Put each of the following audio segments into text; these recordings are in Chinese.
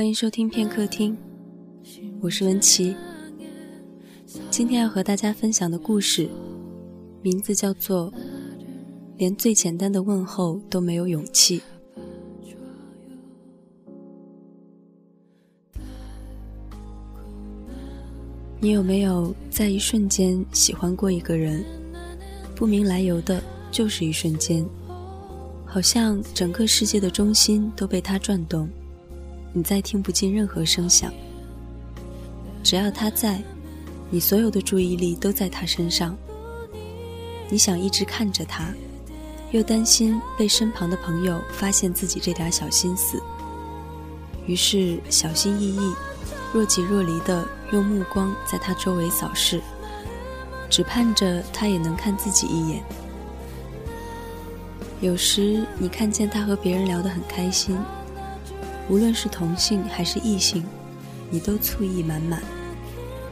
欢迎收听片刻听，我是文琪。今天要和大家分享的故事，名字叫做《连最简单的问候都没有勇气》。你有没有在一瞬间喜欢过一个人？不明来由的，就是一瞬间，好像整个世界的中心都被他转动。你再听不进任何声响，只要他在，你所有的注意力都在他身上。你想一直看着他，又担心被身旁的朋友发现自己这点小心思，于是小心翼翼、若即若离的用目光在他周围扫视，只盼着他也能看自己一眼。有时你看见他和别人聊得很开心。无论是同性还是异性，你都醋意满满，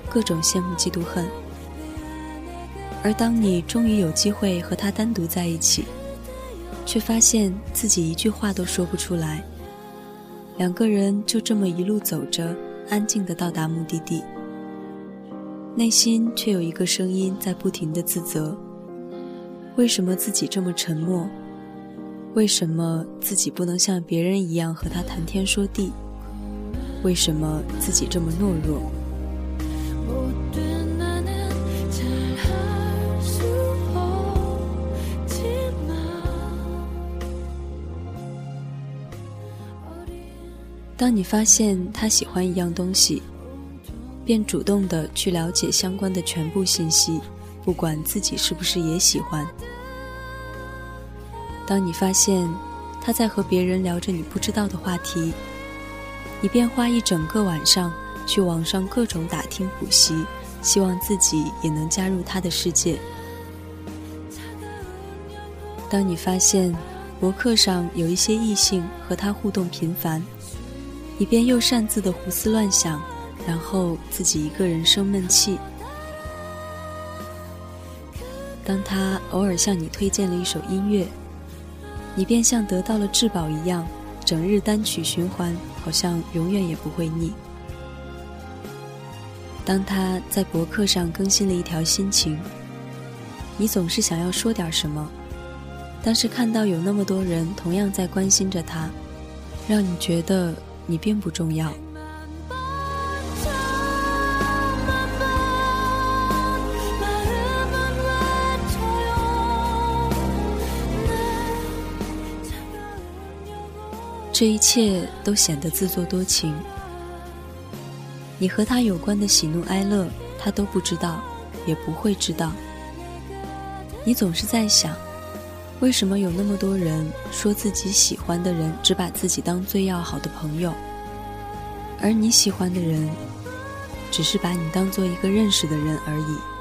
各种羡慕嫉妒恨。而当你终于有机会和他单独在一起，却发现自己一句话都说不出来。两个人就这么一路走着，安静的到达目的地，内心却有一个声音在不停的自责：为什么自己这么沉默？为什么自己不能像别人一样和他谈天说地？为什么自己这么懦弱？当你发现他喜欢一样东西，便主动的去了解相关的全部信息，不管自己是不是也喜欢。当你发现他在和别人聊着你不知道的话题，你便花一整个晚上去网上各种打听补习，希望自己也能加入他的世界。当你发现博客上有一些异性和他互动频繁，你便又擅自的胡思乱想，然后自己一个人生闷气。当他偶尔向你推荐了一首音乐。你便像得到了至宝一样，整日单曲循环，好像永远也不会腻。当他在博客上更新了一条心情，你总是想要说点什么，但是看到有那么多人同样在关心着他，让你觉得你并不重要。这一切都显得自作多情。你和他有关的喜怒哀乐，他都不知道，也不会知道。你总是在想，为什么有那么多人说自己喜欢的人只把自己当最要好的朋友，而你喜欢的人，只是把你当做一个认识的人而已。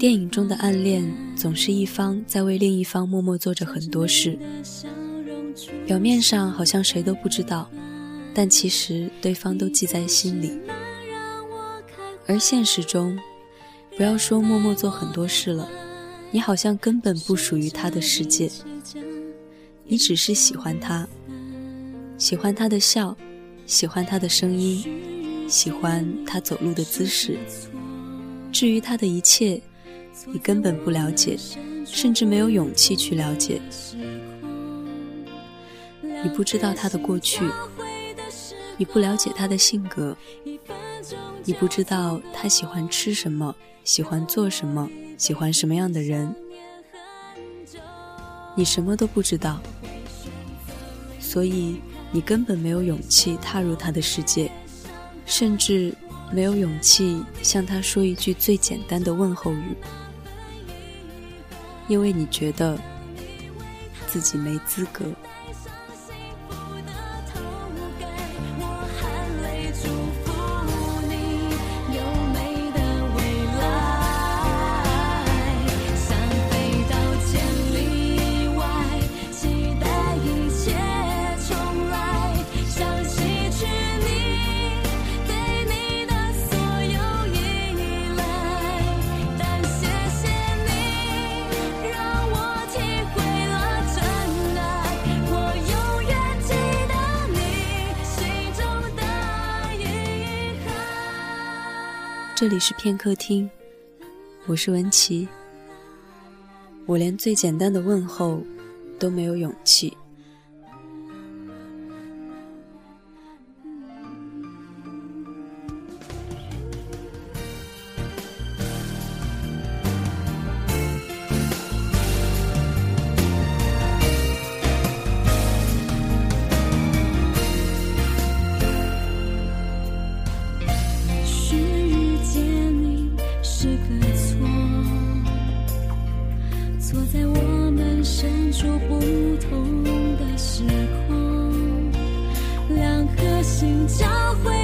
电影中的暗恋总是一方在为另一方默默做着很多事，表面上好像谁都不知道，但其实对方都记在心里。而现实中，不要说默默做很多事了，你好像根本不属于他的世界，你只是喜欢他，喜欢他的笑，喜欢他的声音，喜欢他走路的姿势。至于他的一切，你根本不了解，甚至没有勇气去了解。你不知道他的过去，你不了解他的性格，你不知道他喜欢吃什么，喜欢做什么，喜欢什么样的人，你什么都不知道，所以你根本没有勇气踏入他的世界，甚至没有勇气向他说一句最简单的问候语，因为你觉得自己没资格。这里是片刻听，我是文琪。我连最简单的问候都没有勇气。心交汇。